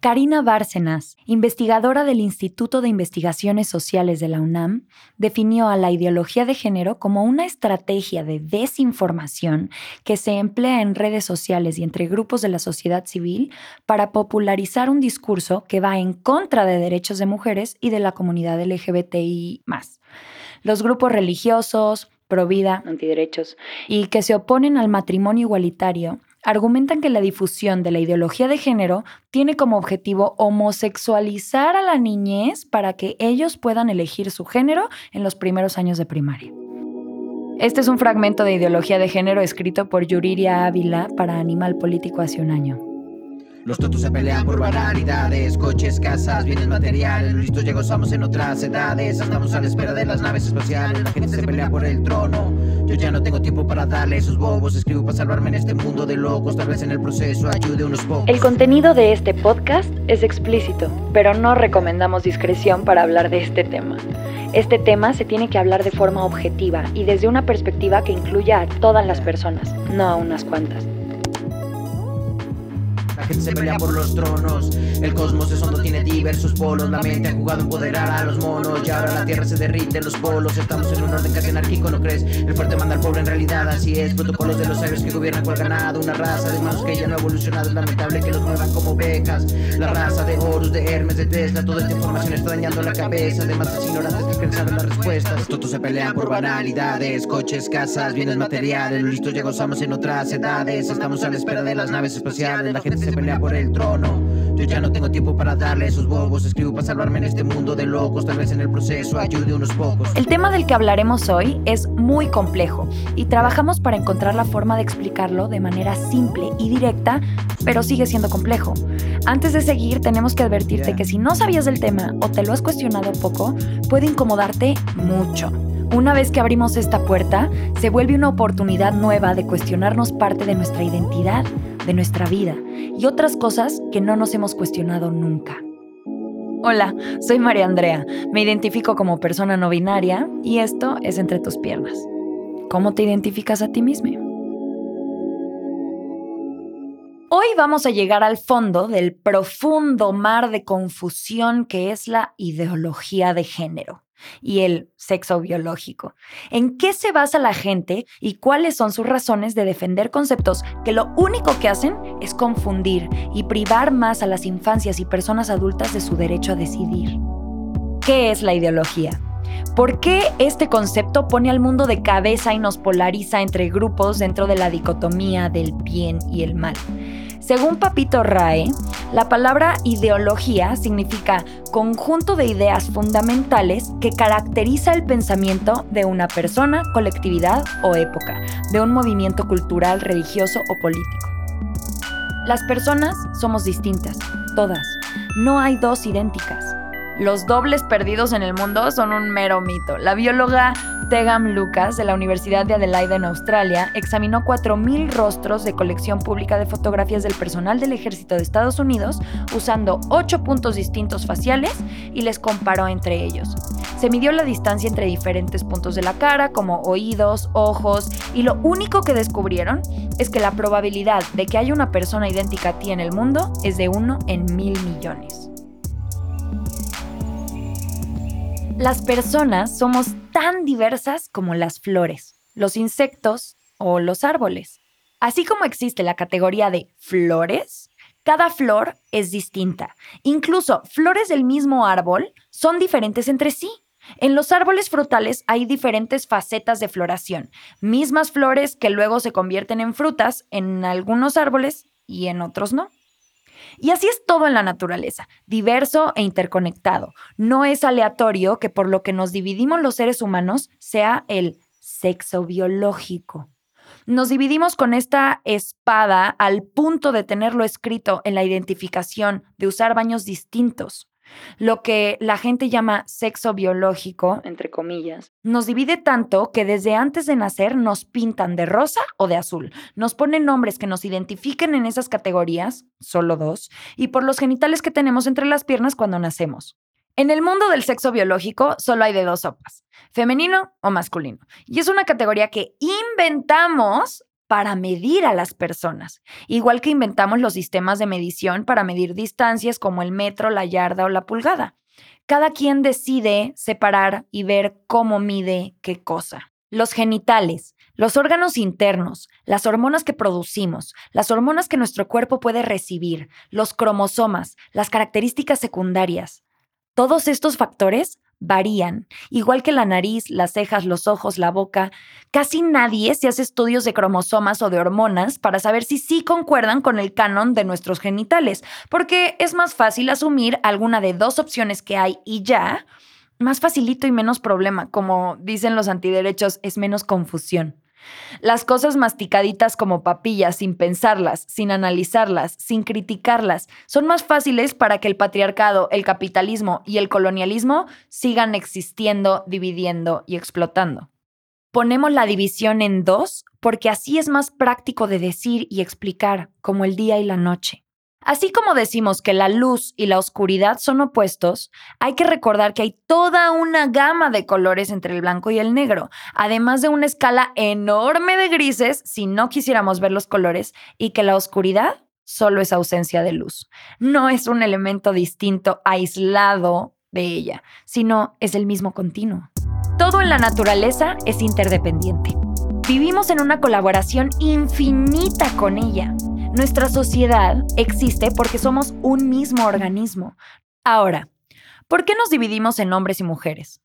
Karina Bárcenas, investigadora del Instituto de Investigaciones Sociales de la UNAM, definió a la ideología de género como una estrategia de desinformación que se emplea en redes sociales y entre grupos de la sociedad civil para popularizar un discurso que va en contra de derechos de mujeres y de la comunidad LGBTI. Los grupos religiosos, pro vida, antiderechos, y que se oponen al matrimonio igualitario argumentan que la difusión de la ideología de género tiene como objetivo homosexualizar a la niñez para que ellos puedan elegir su género en los primeros años de primaria. Este es un fragmento de ideología de género escrito por Yuriria Ávila para Animal Político hace un año. Los totos se pelean por banalidades, coches, casas, bienes materiales. Los listos ya gozamos en otras edades. Estamos a la espera de las naves espaciales. La gente se pelea por el trono. Yo ya no tengo tiempo para darle esos bobos. Escribo para salvarme en este mundo de locos. Tal vez en el proceso ayude unos pocos. El contenido de este podcast es explícito, pero no recomendamos discreción para hablar de este tema. Este tema se tiene que hablar de forma objetiva y desde una perspectiva que incluya a todas las personas, no a unas cuantas gente se pelea por los tronos. El cosmos es hondo, tiene diversos polos. La mente ha jugado a empoderar a los monos. Y ahora la tierra se derrite los polos. Estamos en un orden casi anárquico, ¿no crees? El fuerte manda al pobre, en realidad así es. Protocolos de los sabios que gobiernan cual ganado. Una raza de manos que ya no ha evolucionado. Es lamentable que los muevan como becas. La raza de Horus, de Hermes, de Tesla. Toda esta información está dañando la cabeza. De más ignorantes que saber las respuestas. Todos se pelean por banalidades. Coches, casas, bienes materiales. Los listos ya gozamos en otras edades. Estamos a la espera de las naves espaciales. La gente se pelea por el trono. Yo ya no tengo tiempo para darle esos bobos. Escribo para salvarme en este mundo de locos. Tal vez en el proceso ayude unos pocos. El tema del que hablaremos hoy es muy complejo y trabajamos para encontrar la forma de explicarlo de manera simple y directa, pero sigue siendo complejo. Antes de seguir, tenemos que advertirte que si no sabías del tema o te lo has cuestionado poco, puede incomodarte mucho. Una vez que abrimos esta puerta, se vuelve una oportunidad nueva de cuestionarnos parte de nuestra identidad de nuestra vida y otras cosas que no nos hemos cuestionado nunca. Hola, soy María Andrea, me identifico como persona no binaria y esto es Entre tus piernas. ¿Cómo te identificas a ti mismo? Hoy vamos a llegar al fondo del profundo mar de confusión que es la ideología de género y el sexo biológico. ¿En qué se basa la gente y cuáles son sus razones de defender conceptos que lo único que hacen es confundir y privar más a las infancias y personas adultas de su derecho a decidir? ¿Qué es la ideología? ¿Por qué este concepto pone al mundo de cabeza y nos polariza entre grupos dentro de la dicotomía del bien y el mal? Según Papito Rae, la palabra ideología significa conjunto de ideas fundamentales que caracteriza el pensamiento de una persona, colectividad o época, de un movimiento cultural, religioso o político. Las personas somos distintas, todas. No hay dos idénticas. Los dobles perdidos en el mundo son un mero mito. La bióloga Tegam Lucas, de la Universidad de Adelaide en Australia, examinó 4.000 rostros de colección pública de fotografías del personal del ejército de Estados Unidos usando 8 puntos distintos faciales y les comparó entre ellos. Se midió la distancia entre diferentes puntos de la cara, como oídos, ojos, y lo único que descubrieron es que la probabilidad de que haya una persona idéntica a ti en el mundo es de 1 en mil millones. Las personas somos tan diversas como las flores, los insectos o los árboles. Así como existe la categoría de flores, cada flor es distinta. Incluso flores del mismo árbol son diferentes entre sí. En los árboles frutales hay diferentes facetas de floración, mismas flores que luego se convierten en frutas en algunos árboles y en otros no. Y así es todo en la naturaleza, diverso e interconectado. No es aleatorio que por lo que nos dividimos los seres humanos sea el sexo biológico. Nos dividimos con esta espada al punto de tenerlo escrito en la identificación, de usar baños distintos. Lo que la gente llama sexo biológico, entre comillas, nos divide tanto que desde antes de nacer nos pintan de rosa o de azul. Nos ponen nombres que nos identifiquen en esas categorías, solo dos, y por los genitales que tenemos entre las piernas cuando nacemos. En el mundo del sexo biológico solo hay de dos sopas, femenino o masculino. Y es una categoría que inventamos para medir a las personas, igual que inventamos los sistemas de medición para medir distancias como el metro, la yarda o la pulgada. Cada quien decide separar y ver cómo mide qué cosa. Los genitales, los órganos internos, las hormonas que producimos, las hormonas que nuestro cuerpo puede recibir, los cromosomas, las características secundarias. Todos estos factores varían, igual que la nariz, las cejas, los ojos, la boca. Casi nadie se hace estudios de cromosomas o de hormonas para saber si sí concuerdan con el canon de nuestros genitales, porque es más fácil asumir alguna de dos opciones que hay y ya, más facilito y menos problema, como dicen los antiderechos, es menos confusión. Las cosas masticaditas como papillas, sin pensarlas, sin analizarlas, sin criticarlas, son más fáciles para que el patriarcado, el capitalismo y el colonialismo sigan existiendo, dividiendo y explotando. Ponemos la división en dos porque así es más práctico de decir y explicar, como el día y la noche. Así como decimos que la luz y la oscuridad son opuestos, hay que recordar que hay toda una gama de colores entre el blanco y el negro, además de una escala enorme de grises si no quisiéramos ver los colores, y que la oscuridad solo es ausencia de luz. No es un elemento distinto, aislado de ella, sino es el mismo continuo. Todo en la naturaleza es interdependiente. Vivimos en una colaboración infinita con ella. Nuestra sociedad existe porque somos un mismo organismo. Ahora, ¿por qué nos dividimos en hombres y mujeres?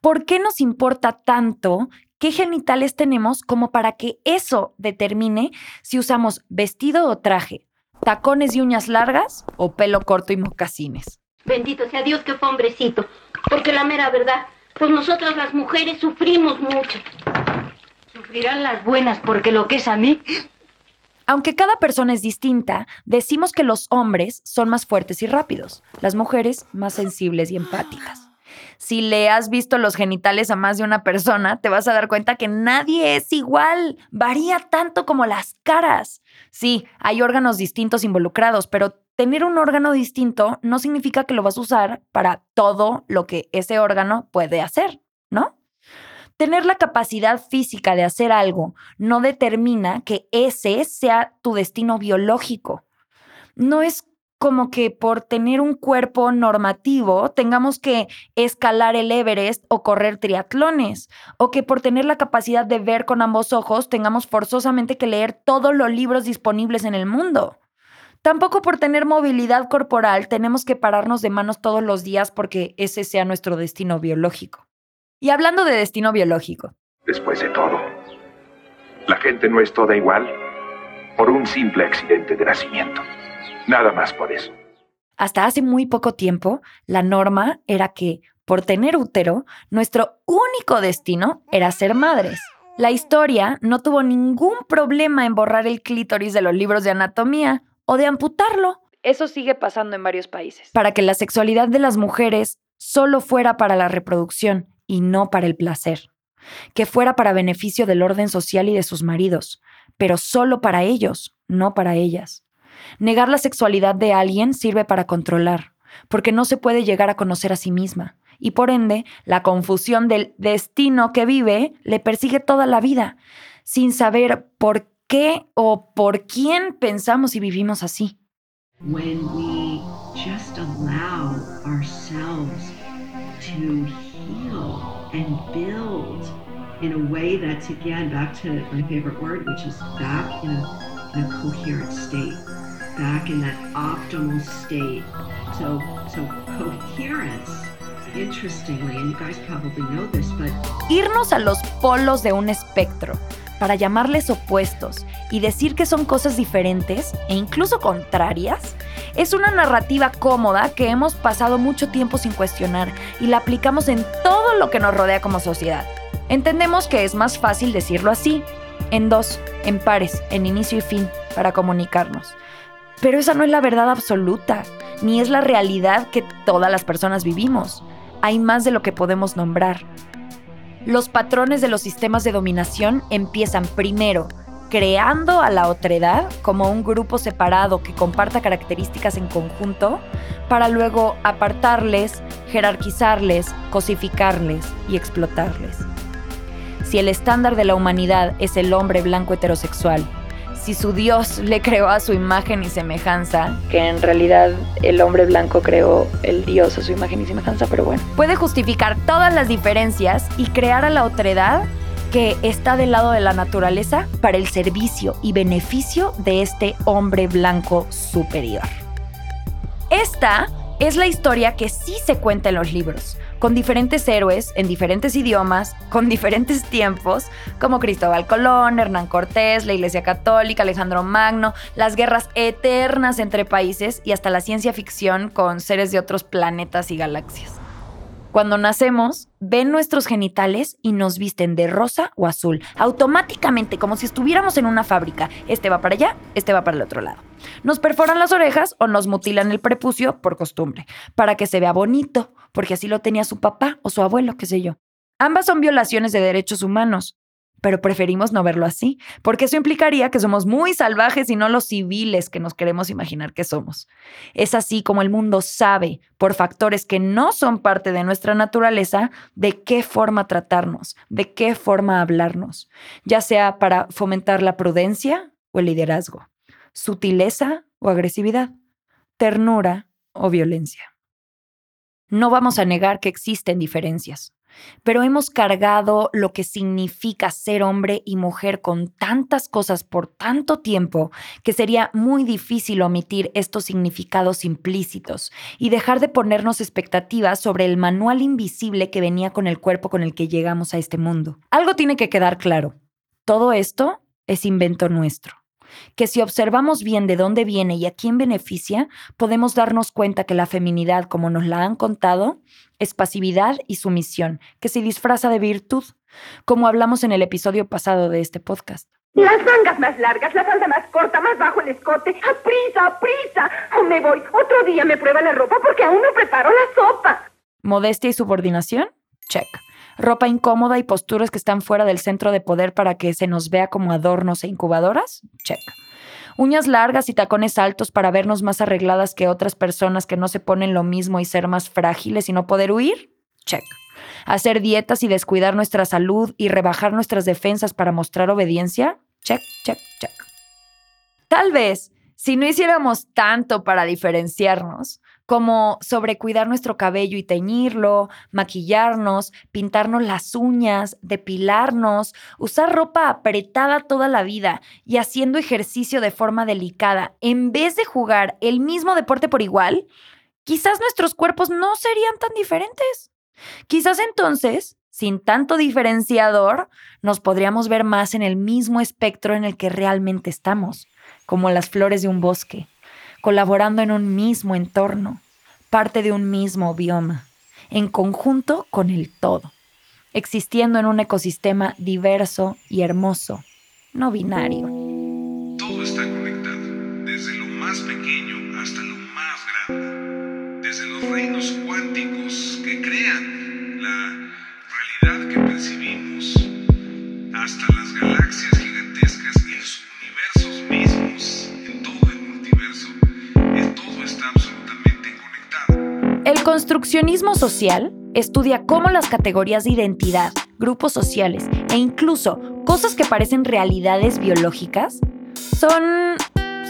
¿Por qué nos importa tanto qué genitales tenemos como para que eso determine si usamos vestido o traje, tacones y uñas largas o pelo corto y mocasines? Bendito sea Dios que fue hombrecito, porque la mera verdad, pues nosotras las mujeres sufrimos mucho. Sufrirán las buenas porque lo que es a mí, aunque cada persona es distinta, decimos que los hombres son más fuertes y rápidos, las mujeres más sensibles y empáticas. Si le has visto los genitales a más de una persona, te vas a dar cuenta que nadie es igual, varía tanto como las caras. Sí, hay órganos distintos involucrados, pero tener un órgano distinto no significa que lo vas a usar para todo lo que ese órgano puede hacer. Tener la capacidad física de hacer algo no determina que ese sea tu destino biológico. No es como que por tener un cuerpo normativo tengamos que escalar el Everest o correr triatlones, o que por tener la capacidad de ver con ambos ojos tengamos forzosamente que leer todos los libros disponibles en el mundo. Tampoco por tener movilidad corporal tenemos que pararnos de manos todos los días porque ese sea nuestro destino biológico. Y hablando de destino biológico. Después de todo, la gente no es toda igual por un simple accidente de nacimiento. Nada más por eso. Hasta hace muy poco tiempo, la norma era que, por tener útero, nuestro único destino era ser madres. La historia no tuvo ningún problema en borrar el clítoris de los libros de anatomía o de amputarlo. Eso sigue pasando en varios países. Para que la sexualidad de las mujeres solo fuera para la reproducción y no para el placer, que fuera para beneficio del orden social y de sus maridos, pero solo para ellos, no para ellas. Negar la sexualidad de alguien sirve para controlar, porque no se puede llegar a conocer a sí misma, y por ende, la confusión del destino que vive le persigue toda la vida, sin saber por qué o por quién pensamos y vivimos así. When we just allow ourselves to in a way that's again back to my favorite word, which is back in a, in a coherent state, back in that optimal state. So, so coherence. Interestingly, and you guys probably know this, but irnos a los polos de un espectro para llamarles opuestos y decir que son cosas diferentes e incluso contrarias, es una narrativa cómoda que hemos pasado mucho tiempo sin cuestionar y la aplicamos en todo lo que nos rodea como sociedad. Entendemos que es más fácil decirlo así, en dos, en pares, en inicio y fin, para comunicarnos. Pero esa no es la verdad absoluta, ni es la realidad que todas las personas vivimos. Hay más de lo que podemos nombrar. Los patrones de los sistemas de dominación empiezan primero creando a la otredad como un grupo separado que comparta características en conjunto, para luego apartarles, jerarquizarles, cosificarles y explotarles. Si el estándar de la humanidad es el hombre blanco heterosexual, si su Dios le creó a su imagen y semejanza, que en realidad el hombre blanco creó el Dios a su imagen y semejanza, pero bueno, puede justificar todas las diferencias y crear a la otredad que está del lado de la naturaleza para el servicio y beneficio de este hombre blanco superior. Esta es la historia que sí se cuenta en los libros, con diferentes héroes en diferentes idiomas, con diferentes tiempos, como Cristóbal Colón, Hernán Cortés, la Iglesia Católica, Alejandro Magno, las guerras eternas entre países y hasta la ciencia ficción con seres de otros planetas y galaxias. Cuando nacemos, ven nuestros genitales y nos visten de rosa o azul, automáticamente, como si estuviéramos en una fábrica. Este va para allá, este va para el otro lado. Nos perforan las orejas o nos mutilan el prepucio por costumbre, para que se vea bonito, porque así lo tenía su papá o su abuelo, qué sé yo. Ambas son violaciones de derechos humanos pero preferimos no verlo así, porque eso implicaría que somos muy salvajes y no los civiles que nos queremos imaginar que somos. Es así como el mundo sabe, por factores que no son parte de nuestra naturaleza, de qué forma tratarnos, de qué forma hablarnos, ya sea para fomentar la prudencia o el liderazgo, sutileza o agresividad, ternura o violencia. No vamos a negar que existen diferencias pero hemos cargado lo que significa ser hombre y mujer con tantas cosas por tanto tiempo que sería muy difícil omitir estos significados implícitos y dejar de ponernos expectativas sobre el manual invisible que venía con el cuerpo con el que llegamos a este mundo. Algo tiene que quedar claro. Todo esto es invento nuestro que si observamos bien de dónde viene y a quién beneficia, podemos darnos cuenta que la feminidad, como nos la han contado, es pasividad y sumisión, que se disfraza de virtud, como hablamos en el episodio pasado de este podcast. Las mangas más largas, la falda más corta, más bajo el escote. ¡Aprisa, aprisa! O me voy. Otro día me prueba la ropa porque aún no preparo la sopa. ¿Modestia y subordinación? Check ropa incómoda y posturas que están fuera del centro de poder para que se nos vea como adornos e incubadoras? Check. Uñas largas y tacones altos para vernos más arregladas que otras personas que no se ponen lo mismo y ser más frágiles y no poder huir? Check. Hacer dietas y descuidar nuestra salud y rebajar nuestras defensas para mostrar obediencia? Check, check, check. Tal vez, si no hiciéramos tanto para diferenciarnos, como sobre cuidar nuestro cabello y teñirlo, maquillarnos, pintarnos las uñas, depilarnos, usar ropa apretada toda la vida y haciendo ejercicio de forma delicada, en vez de jugar el mismo deporte por igual, quizás nuestros cuerpos no serían tan diferentes. Quizás entonces, sin tanto diferenciador, nos podríamos ver más en el mismo espectro en el que realmente estamos, como las flores de un bosque colaborando en un mismo entorno, parte de un mismo bioma, en conjunto con el todo, existiendo en un ecosistema diverso y hermoso, no binario. Todo está conectado, desde lo más pequeño hasta lo más grande, desde los reinos cuánticos que crean la realidad que percibimos, hasta las galaxias gigantescas El construccionismo social estudia cómo las categorías de identidad, grupos sociales e incluso cosas que parecen realidades biológicas son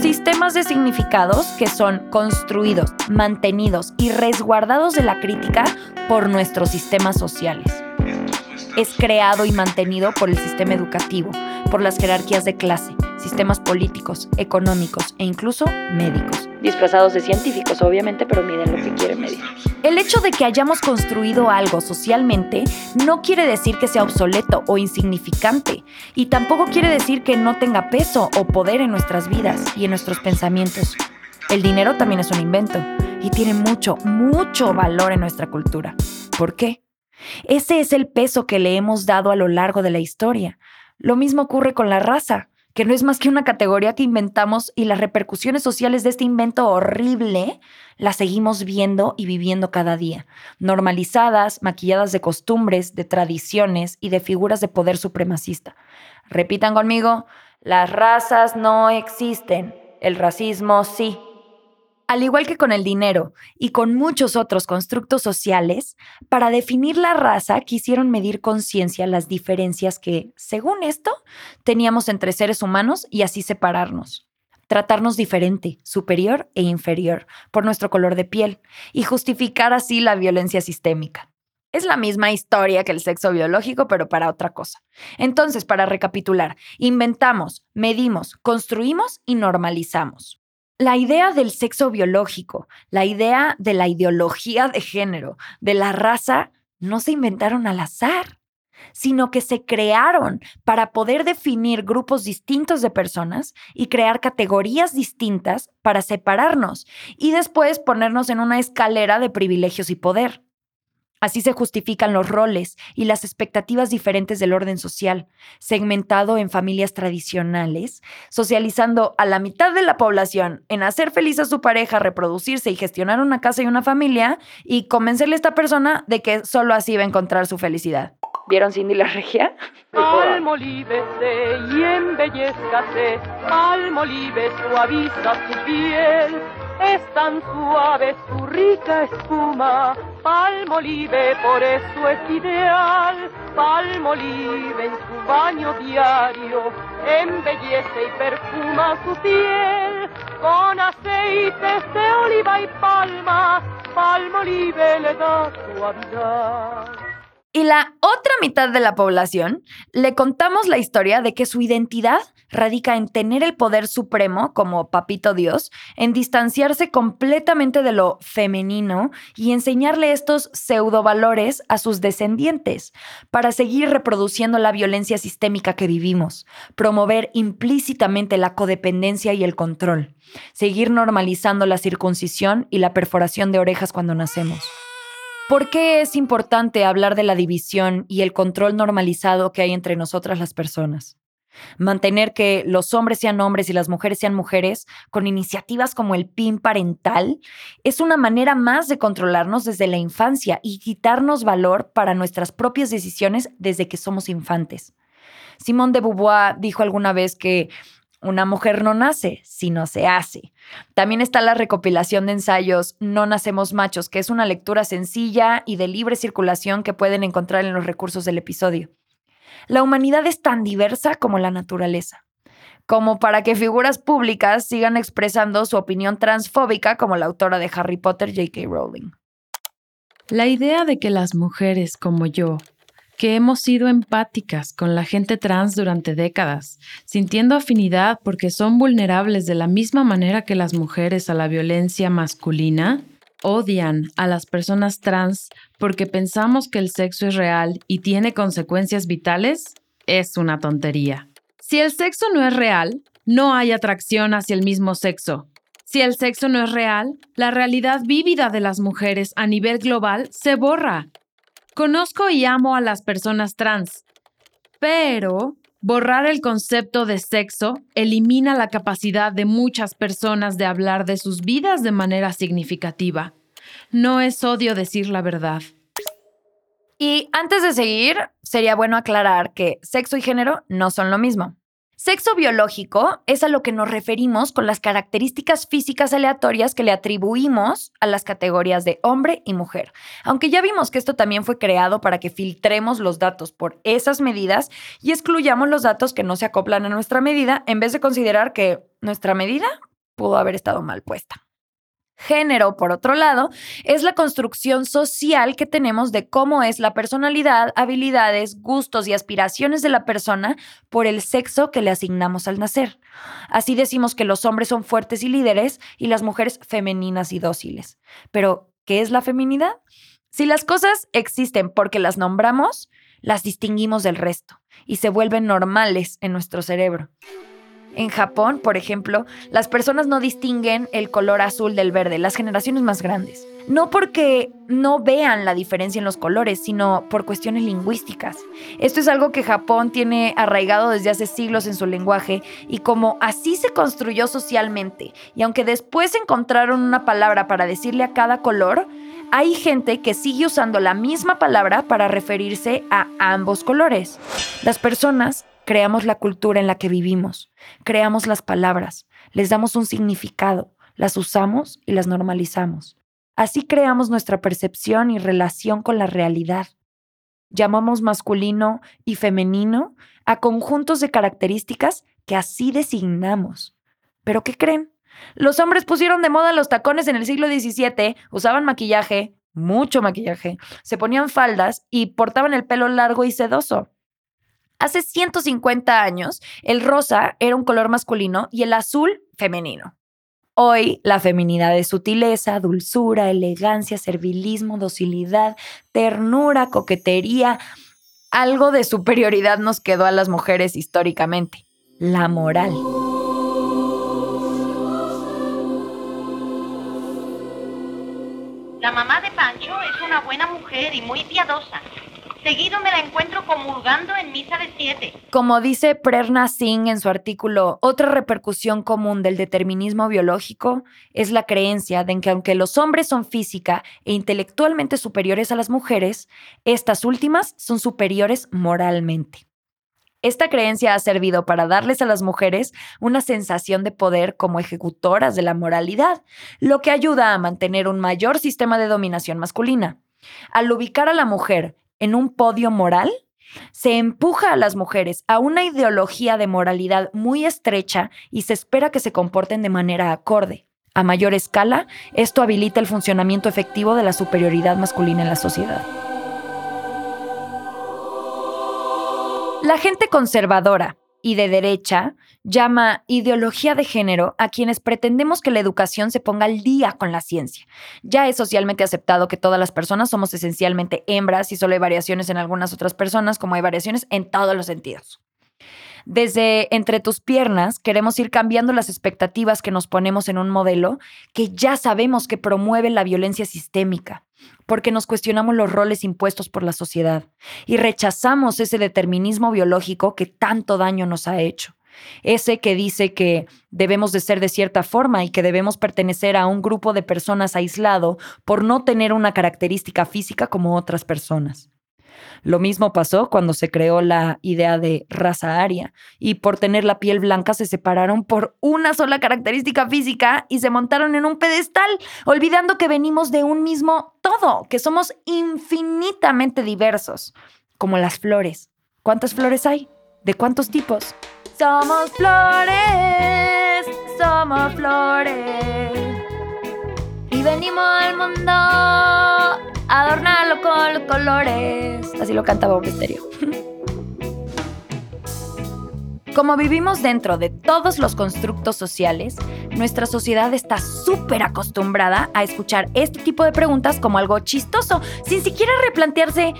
sistemas de significados que son construidos, mantenidos y resguardados de la crítica por nuestros sistemas sociales. Es creado y mantenido por el sistema educativo, por las jerarquías de clase, sistemas políticos, económicos e incluso médicos. Disfrazados de científicos, obviamente, pero miden lo que quieren medir. El hecho de que hayamos construido algo socialmente no quiere decir que sea obsoleto o insignificante, y tampoco quiere decir que no tenga peso o poder en nuestras vidas y en nuestros pensamientos. El dinero también es un invento y tiene mucho, mucho valor en nuestra cultura. ¿Por qué? Ese es el peso que le hemos dado a lo largo de la historia. Lo mismo ocurre con la raza que no es más que una categoría que inventamos y las repercusiones sociales de este invento horrible las seguimos viendo y viviendo cada día, normalizadas, maquilladas de costumbres, de tradiciones y de figuras de poder supremacista. Repitan conmigo, las razas no existen, el racismo sí. Al igual que con el dinero y con muchos otros constructos sociales, para definir la raza quisieron medir conciencia las diferencias que, según esto, teníamos entre seres humanos y así separarnos tratarnos diferente, superior e inferior, por nuestro color de piel, y justificar así la violencia sistémica. Es la misma historia que el sexo biológico, pero para otra cosa. Entonces, para recapitular, inventamos, medimos, construimos y normalizamos. La idea del sexo biológico, la idea de la ideología de género, de la raza, no se inventaron al azar, sino que se crearon para poder definir grupos distintos de personas y crear categorías distintas para separarnos y después ponernos en una escalera de privilegios y poder. Así se justifican los roles y las expectativas diferentes del orden social, segmentado en familias tradicionales, socializando a la mitad de la población en hacer feliz a su pareja, reproducirse y gestionar una casa y una familia, y convencerle a esta persona de que solo así va a encontrar su felicidad. ¿Vieron Cindy la regia? Almolívese y embellezcase, almolive suaviza su piel es tan suave su rica espuma, Palmolive por eso es ideal, Palmolive en su baño diario, embellece y perfuma su piel, con aceites de oliva y palma, Palmolive le da suavidad. Y la otra mitad de la población le contamos la historia de que su identidad radica en tener el poder supremo como papito Dios, en distanciarse completamente de lo femenino y enseñarle estos pseudovalores a sus descendientes para seguir reproduciendo la violencia sistémica que vivimos, promover implícitamente la codependencia y el control, seguir normalizando la circuncisión y la perforación de orejas cuando nacemos. ¿Por qué es importante hablar de la división y el control normalizado que hay entre nosotras las personas? Mantener que los hombres sean hombres y las mujeres sean mujeres con iniciativas como el PIN parental es una manera más de controlarnos desde la infancia y quitarnos valor para nuestras propias decisiones desde que somos infantes. Simone de Beauvoir dijo alguna vez que una mujer no nace, sino se hace. También está la recopilación de ensayos No Nacemos Machos, que es una lectura sencilla y de libre circulación que pueden encontrar en los recursos del episodio. La humanidad es tan diversa como la naturaleza, como para que figuras públicas sigan expresando su opinión transfóbica como la autora de Harry Potter, J.K. Rowling. La idea de que las mujeres como yo que hemos sido empáticas con la gente trans durante décadas, sintiendo afinidad porque son vulnerables de la misma manera que las mujeres a la violencia masculina, odian a las personas trans porque pensamos que el sexo es real y tiene consecuencias vitales, es una tontería. Si el sexo no es real, no hay atracción hacia el mismo sexo. Si el sexo no es real, la realidad vívida de las mujeres a nivel global se borra Conozco y amo a las personas trans, pero borrar el concepto de sexo elimina la capacidad de muchas personas de hablar de sus vidas de manera significativa. No es odio decir la verdad. Y antes de seguir, sería bueno aclarar que sexo y género no son lo mismo. Sexo biológico es a lo que nos referimos con las características físicas aleatorias que le atribuimos a las categorías de hombre y mujer. Aunque ya vimos que esto también fue creado para que filtremos los datos por esas medidas y excluyamos los datos que no se acoplan a nuestra medida en vez de considerar que nuestra medida pudo haber estado mal puesta. Género, por otro lado, es la construcción social que tenemos de cómo es la personalidad, habilidades, gustos y aspiraciones de la persona por el sexo que le asignamos al nacer. Así decimos que los hombres son fuertes y líderes y las mujeres femeninas y dóciles. Pero, ¿qué es la feminidad? Si las cosas existen porque las nombramos, las distinguimos del resto y se vuelven normales en nuestro cerebro. En Japón, por ejemplo, las personas no distinguen el color azul del verde, las generaciones más grandes. No porque no vean la diferencia en los colores, sino por cuestiones lingüísticas. Esto es algo que Japón tiene arraigado desde hace siglos en su lenguaje y como así se construyó socialmente, y aunque después encontraron una palabra para decirle a cada color, hay gente que sigue usando la misma palabra para referirse a ambos colores. Las personas creamos la cultura en la que vivimos, creamos las palabras, les damos un significado, las usamos y las normalizamos. Así creamos nuestra percepción y relación con la realidad. Llamamos masculino y femenino a conjuntos de características que así designamos. ¿Pero qué creen? Los hombres pusieron de moda los tacones en el siglo XVII, usaban maquillaje, mucho maquillaje, se ponían faldas y portaban el pelo largo y sedoso. Hace 150 años, el rosa era un color masculino y el azul femenino. Hoy, la feminidad es sutileza, dulzura, elegancia, servilismo, docilidad, ternura, coquetería. Algo de superioridad nos quedó a las mujeres históricamente, la moral. La mamá de Pancho es una buena mujer y muy piadosa. Seguido me la encuentro comulgando en misa de siete. Como dice Prerna Singh en su artículo, otra repercusión común del determinismo biológico es la creencia de que aunque los hombres son física e intelectualmente superiores a las mujeres, estas últimas son superiores moralmente. Esta creencia ha servido para darles a las mujeres una sensación de poder como ejecutoras de la moralidad, lo que ayuda a mantener un mayor sistema de dominación masculina. Al ubicar a la mujer en un podio moral, se empuja a las mujeres a una ideología de moralidad muy estrecha y se espera que se comporten de manera acorde. A mayor escala, esto habilita el funcionamiento efectivo de la superioridad masculina en la sociedad. La gente conservadora y de derecha llama ideología de género a quienes pretendemos que la educación se ponga al día con la ciencia. Ya es socialmente aceptado que todas las personas somos esencialmente hembras y solo hay variaciones en algunas otras personas, como hay variaciones en todos los sentidos. Desde entre tus piernas queremos ir cambiando las expectativas que nos ponemos en un modelo que ya sabemos que promueve la violencia sistémica, porque nos cuestionamos los roles impuestos por la sociedad y rechazamos ese determinismo biológico que tanto daño nos ha hecho. Ese que dice que debemos de ser de cierta forma y que debemos pertenecer a un grupo de personas aislado por no tener una característica física como otras personas. Lo mismo pasó cuando se creó la idea de raza aria y por tener la piel blanca se separaron por una sola característica física y se montaron en un pedestal, olvidando que venimos de un mismo todo, que somos infinitamente diversos, como las flores. ¿Cuántas flores hay? ¿De cuántos tipos? Somos flores, somos flores. Y venimos al mundo adornarlo con los colores. Así lo cantaba un misterio. Como vivimos dentro de todos los constructos sociales, nuestra sociedad está súper acostumbrada a escuchar este tipo de preguntas como algo chistoso, sin siquiera replantearse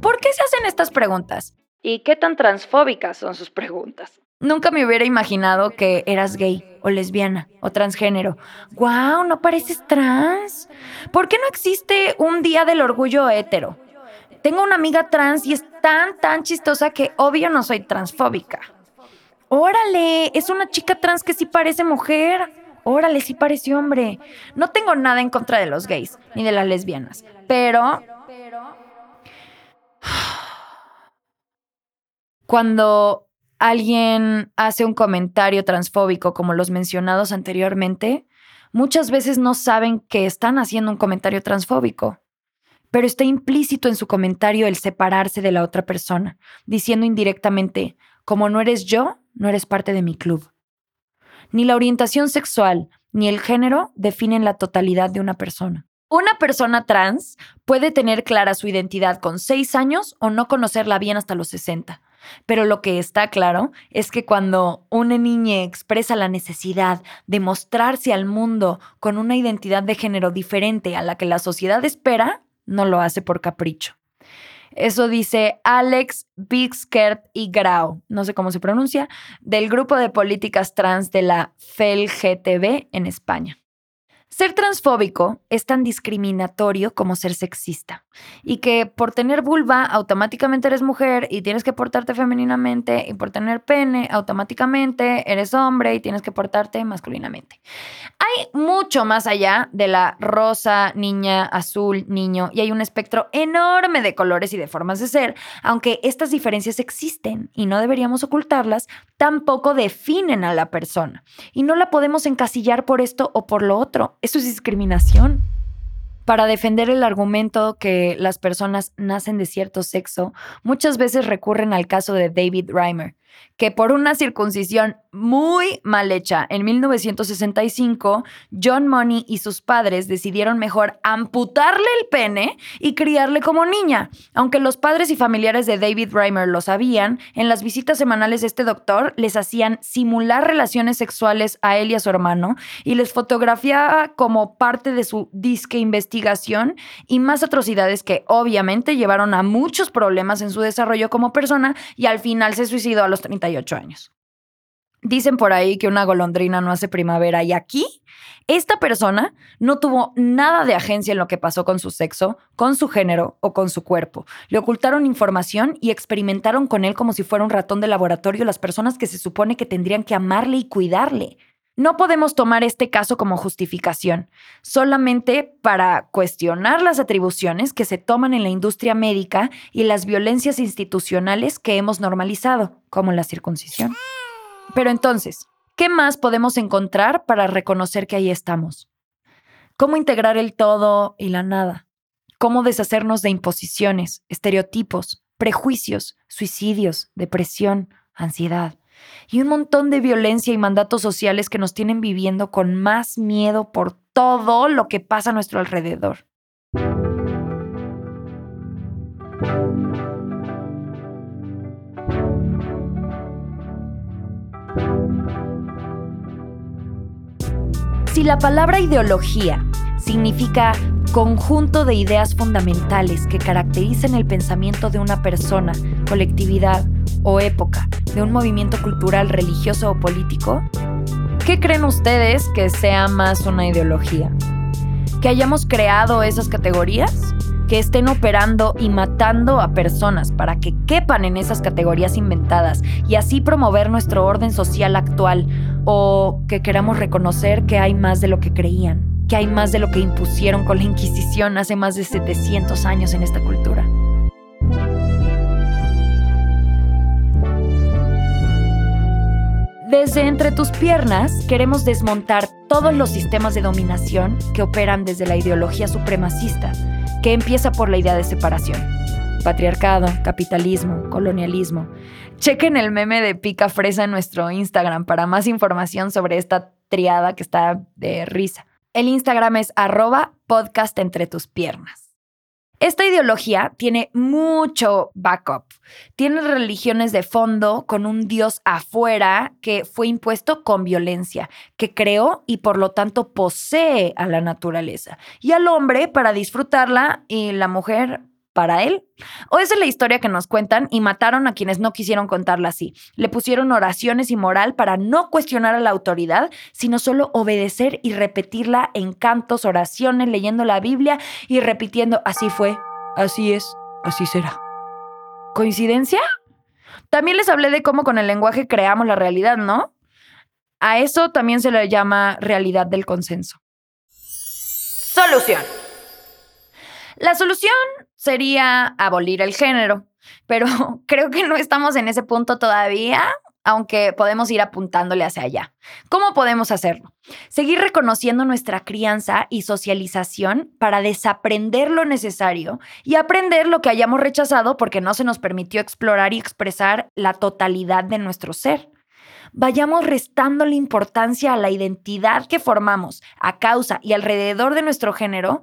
por qué se hacen estas preguntas y qué tan transfóbicas son sus preguntas. Nunca me hubiera imaginado que eras gay o lesbiana o transgénero. ¡Guau! ¿No pareces trans? ¿Por qué no existe un día del orgullo hetero? Tengo una amiga trans y es tan, tan chistosa que obvio no soy transfóbica. Órale, es una chica trans que sí parece mujer. Órale, sí parece hombre. No tengo nada en contra de los gays ni de las lesbianas, pero... Cuando alguien hace un comentario transfóbico como los mencionados anteriormente, muchas veces no saben que están haciendo un comentario transfóbico, pero está implícito en su comentario el separarse de la otra persona, diciendo indirectamente, como no eres yo, no eres parte de mi club. Ni la orientación sexual ni el género definen la totalidad de una persona. Una persona trans puede tener clara su identidad con seis años o no conocerla bien hasta los 60 pero lo que está claro es que cuando una niña expresa la necesidad de mostrarse al mundo con una identidad de género diferente a la que la sociedad espera, no lo hace por capricho. Eso dice Alex Bixkert y Grau, no sé cómo se pronuncia, del grupo de políticas trans de la FELGTB en España. Ser transfóbico es tan discriminatorio como ser sexista. Y que por tener vulva automáticamente eres mujer y tienes que portarte femeninamente y por tener pene automáticamente eres hombre y tienes que portarte masculinamente. Hay mucho más allá de la rosa, niña, azul, niño y hay un espectro enorme de colores y de formas de ser, aunque estas diferencias existen y no deberíamos ocultarlas, tampoco definen a la persona. Y no la podemos encasillar por esto o por lo otro eso es discriminación. Para defender el argumento que las personas nacen de cierto sexo, muchas veces recurren al caso de David Reimer, que por una circuncisión muy mal hecha en 1965, John Money y sus padres decidieron mejor amputarle el pene y criarle como niña. Aunque los padres y familiares de David Reimer lo sabían, en las visitas semanales de este doctor les hacían simular relaciones sexuales a él y a su hermano y les fotografiaba como parte de su disque investigación y más atrocidades que obviamente llevaron a muchos problemas en su desarrollo como persona y al final se suicidó a los 38 años. Dicen por ahí que una golondrina no hace primavera y aquí esta persona no tuvo nada de agencia en lo que pasó con su sexo, con su género o con su cuerpo. Le ocultaron información y experimentaron con él como si fuera un ratón de laboratorio las personas que se supone que tendrían que amarle y cuidarle. No podemos tomar este caso como justificación, solamente para cuestionar las atribuciones que se toman en la industria médica y las violencias institucionales que hemos normalizado, como la circuncisión. Pero entonces, ¿qué más podemos encontrar para reconocer que ahí estamos? ¿Cómo integrar el todo y la nada? ¿Cómo deshacernos de imposiciones, estereotipos, prejuicios, suicidios, depresión, ansiedad? Y un montón de violencia y mandatos sociales que nos tienen viviendo con más miedo por todo lo que pasa a nuestro alrededor. Si la palabra ideología significa conjunto de ideas fundamentales que caracterizan el pensamiento de una persona, colectividad o época de un movimiento cultural, religioso o político? ¿Qué creen ustedes que sea más una ideología? ¿Que hayamos creado esas categorías? ¿Que estén operando y matando a personas para que quepan en esas categorías inventadas y así promover nuestro orden social actual? ¿O que queramos reconocer que hay más de lo que creían? ¿Que hay más de lo que impusieron con la Inquisición hace más de 700 años en esta cultura? Desde entre tus piernas queremos desmontar todos los sistemas de dominación que operan desde la ideología supremacista, que empieza por la idea de separación. Patriarcado, capitalismo, colonialismo. Chequen el meme de Pica Fresa en nuestro Instagram para más información sobre esta triada que está de risa. El Instagram es arroba podcast entre tus piernas. Esta ideología tiene mucho backup. Tiene religiones de fondo con un dios afuera que fue impuesto con violencia, que creó y por lo tanto posee a la naturaleza y al hombre para disfrutarla y la mujer para él. O esa es la historia que nos cuentan y mataron a quienes no quisieron contarla así. Le pusieron oraciones y moral para no cuestionar a la autoridad, sino solo obedecer y repetirla en cantos, oraciones, leyendo la Biblia y repitiendo, así fue, así es, así será. ¿Coincidencia? También les hablé de cómo con el lenguaje creamos la realidad, ¿no? A eso también se le llama realidad del consenso. Solución. La solución sería abolir el género, pero creo que no estamos en ese punto todavía, aunque podemos ir apuntándole hacia allá. ¿Cómo podemos hacerlo? Seguir reconociendo nuestra crianza y socialización para desaprender lo necesario y aprender lo que hayamos rechazado porque no se nos permitió explorar y expresar la totalidad de nuestro ser vayamos restando la importancia a la identidad que formamos a causa y alrededor de nuestro género,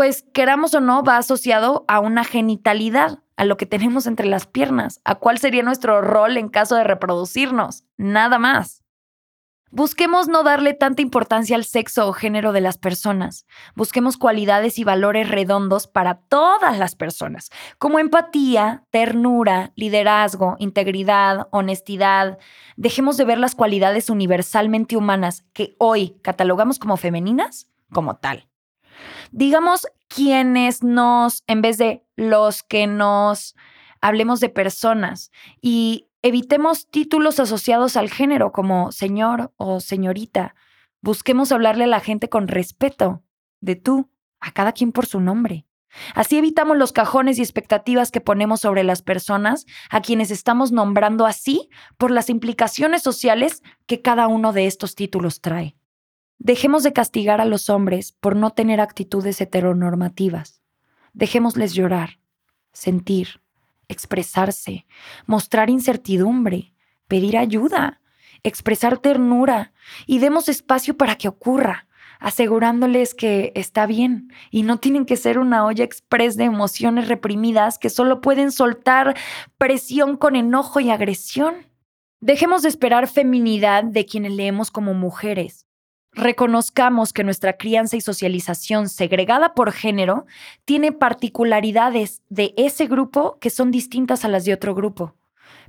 pues queramos o no, va asociado a una genitalidad, a lo que tenemos entre las piernas, a cuál sería nuestro rol en caso de reproducirnos, nada más. Busquemos no darle tanta importancia al sexo o género de las personas. Busquemos cualidades y valores redondos para todas las personas, como empatía, ternura, liderazgo, integridad, honestidad. Dejemos de ver las cualidades universalmente humanas que hoy catalogamos como femeninas como tal. Digamos quienes nos, en vez de los que nos, hablemos de personas y evitemos títulos asociados al género como señor o señorita. Busquemos hablarle a la gente con respeto, de tú, a cada quien por su nombre. Así evitamos los cajones y expectativas que ponemos sobre las personas a quienes estamos nombrando así por las implicaciones sociales que cada uno de estos títulos trae. Dejemos de castigar a los hombres por no tener actitudes heteronormativas. Dejémosles llorar, sentir, expresarse, mostrar incertidumbre, pedir ayuda, expresar ternura y demos espacio para que ocurra, asegurándoles que está bien y no tienen que ser una olla express de emociones reprimidas que solo pueden soltar presión con enojo y agresión. Dejemos de esperar feminidad de quienes leemos como mujeres Reconozcamos que nuestra crianza y socialización segregada por género tiene particularidades de ese grupo que son distintas a las de otro grupo.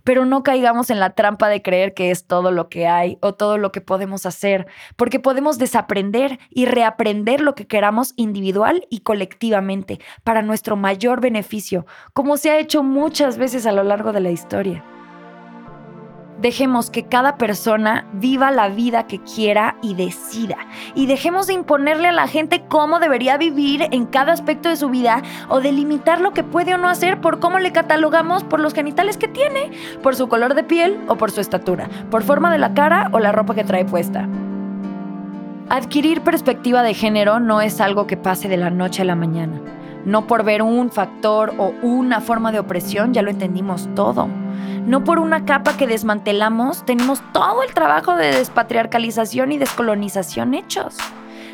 Pero no caigamos en la trampa de creer que es todo lo que hay o todo lo que podemos hacer, porque podemos desaprender y reaprender lo que queramos individual y colectivamente para nuestro mayor beneficio, como se ha hecho muchas veces a lo largo de la historia. Dejemos que cada persona viva la vida que quiera y decida. Y dejemos de imponerle a la gente cómo debería vivir en cada aspecto de su vida o de limitar lo que puede o no hacer por cómo le catalogamos por los genitales que tiene, por su color de piel o por su estatura, por forma de la cara o la ropa que trae puesta. Adquirir perspectiva de género no es algo que pase de la noche a la mañana. No por ver un factor o una forma de opresión ya lo entendimos todo. No por una capa que desmantelamos tenemos todo el trabajo de despatriarcalización y descolonización hechos,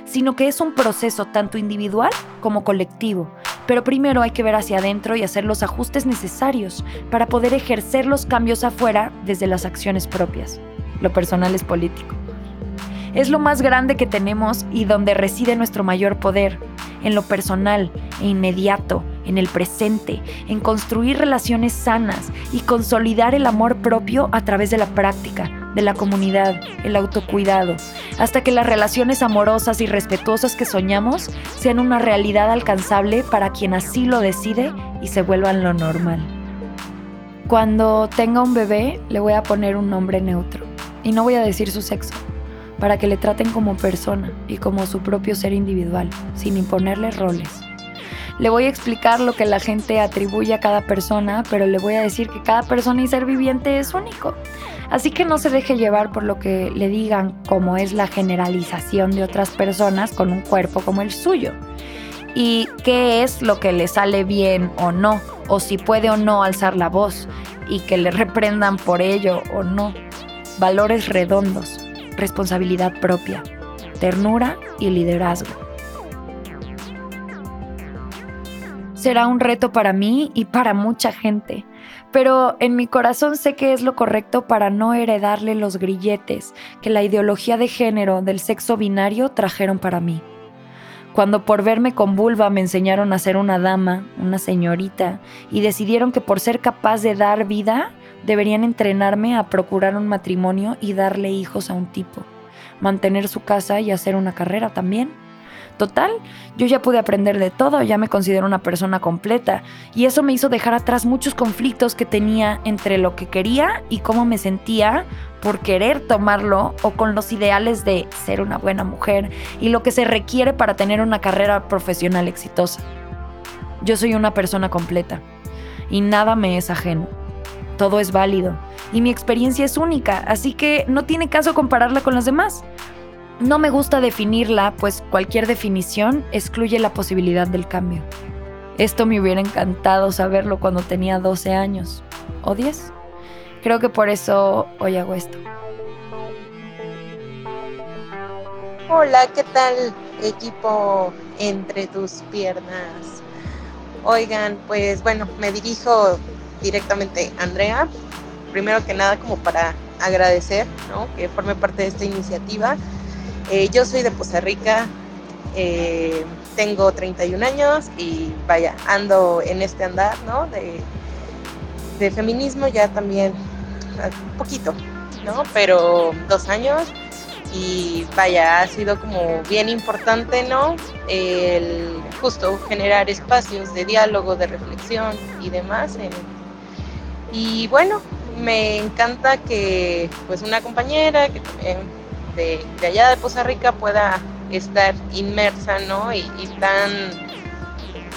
sino que es un proceso tanto individual como colectivo. Pero primero hay que ver hacia adentro y hacer los ajustes necesarios para poder ejercer los cambios afuera desde las acciones propias. Lo personal es político. Es lo más grande que tenemos y donde reside nuestro mayor poder, en lo personal e inmediato, en el presente, en construir relaciones sanas y consolidar el amor propio a través de la práctica, de la comunidad, el autocuidado, hasta que las relaciones amorosas y respetuosas que soñamos sean una realidad alcanzable para quien así lo decide y se vuelvan lo normal. Cuando tenga un bebé, le voy a poner un nombre neutro y no voy a decir su sexo para que le traten como persona y como su propio ser individual, sin imponerle roles. Le voy a explicar lo que la gente atribuye a cada persona, pero le voy a decir que cada persona y ser viviente es único. Así que no se deje llevar por lo que le digan como es la generalización de otras personas con un cuerpo como el suyo. Y qué es lo que le sale bien o no, o si puede o no alzar la voz, y que le reprendan por ello o no. Valores redondos, responsabilidad propia, ternura y liderazgo. Será un reto para mí y para mucha gente, pero en mi corazón sé que es lo correcto para no heredarle los grilletes que la ideología de género del sexo binario trajeron para mí. Cuando por verme con vulva me enseñaron a ser una dama, una señorita, y decidieron que por ser capaz de dar vida, deberían entrenarme a procurar un matrimonio y darle hijos a un tipo, mantener su casa y hacer una carrera también. Total, yo ya pude aprender de todo, ya me considero una persona completa y eso me hizo dejar atrás muchos conflictos que tenía entre lo que quería y cómo me sentía por querer tomarlo o con los ideales de ser una buena mujer y lo que se requiere para tener una carrera profesional exitosa. Yo soy una persona completa y nada me es ajeno. Todo es válido y mi experiencia es única, así que no tiene caso compararla con las demás. No me gusta definirla, pues cualquier definición excluye la posibilidad del cambio. Esto me hubiera encantado saberlo cuando tenía 12 años o 10. Creo que por eso hoy hago esto. Hola, ¿qué tal equipo entre tus piernas? Oigan, pues bueno, me dirijo directamente a Andrea. Primero que nada, como para agradecer ¿no? que forme parte de esta iniciativa. Eh, yo soy de Poza Rica, eh, tengo 31 años y vaya, ando en este andar ¿no? de, de feminismo ya también un poquito, ¿no? pero dos años. y vaya, ha sido como bien importante, ¿no? El justo generar espacios de diálogo, de reflexión y demás. y bueno, me encanta que pues una compañera que de, de, allá de Poza Rica pueda estar inmersa, ¿no? Y, y tan,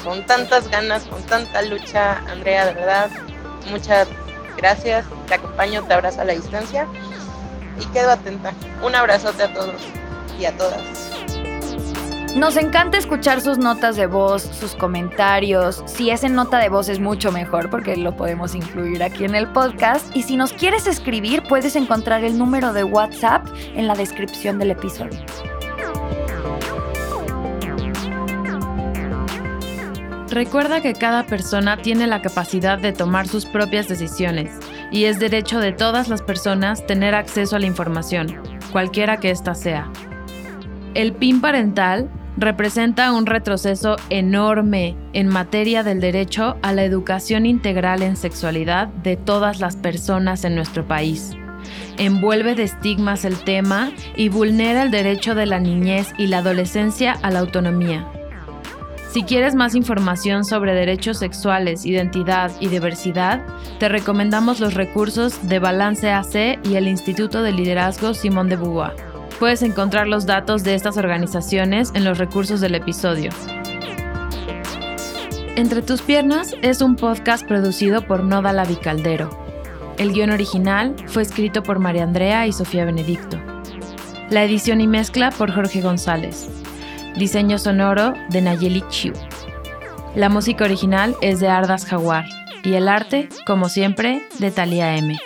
con tantas ganas, con tanta lucha, Andrea, de verdad, muchas gracias, te acompaño, te abrazo a la distancia y quedo atenta. Un abrazote a todos y a todas. Nos encanta escuchar sus notas de voz, sus comentarios. Si es en nota de voz es mucho mejor porque lo podemos incluir aquí en el podcast. Y si nos quieres escribir, puedes encontrar el número de WhatsApp en la descripción del episodio. Recuerda que cada persona tiene la capacidad de tomar sus propias decisiones y es derecho de todas las personas tener acceso a la información, cualquiera que ésta sea. El PIN parental representa un retroceso enorme en materia del derecho a la educación integral en sexualidad de todas las personas en nuestro país. Envuelve de estigmas el tema y vulnera el derecho de la niñez y la adolescencia a la autonomía. Si quieres más información sobre derechos sexuales, identidad y diversidad, te recomendamos los recursos de Balance AC y el Instituto de Liderazgo Simón de Beauvoir. Puedes encontrar los datos de estas organizaciones en los recursos del episodio. Entre tus piernas es un podcast producido por Noda Lavicaldero. El guion original fue escrito por María Andrea y Sofía Benedicto. La edición y mezcla por Jorge González. Diseño sonoro de Nayeli Chiu. La música original es de Ardas Jaguar y el arte, como siempre, de Thalia M.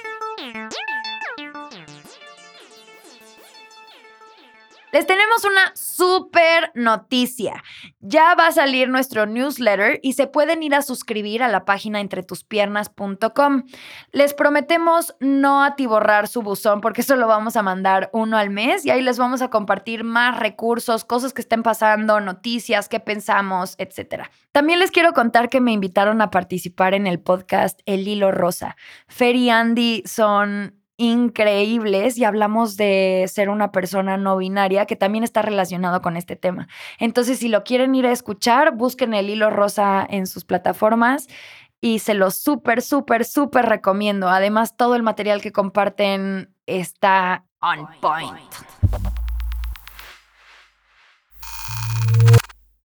una súper noticia. Ya va a salir nuestro newsletter y se pueden ir a suscribir a la página entretuspiernas.com. Les prometemos no atiborrar su buzón porque solo vamos a mandar uno al mes y ahí les vamos a compartir más recursos, cosas que estén pasando, noticias, qué pensamos, etc. También les quiero contar que me invitaron a participar en el podcast El Hilo Rosa. Fer y Andy son increíbles y hablamos de ser una persona no binaria que también está relacionado con este tema. Entonces, si lo quieren ir a escuchar, busquen el hilo rosa en sus plataformas y se lo súper, súper, súper recomiendo. Además, todo el material que comparten está on point.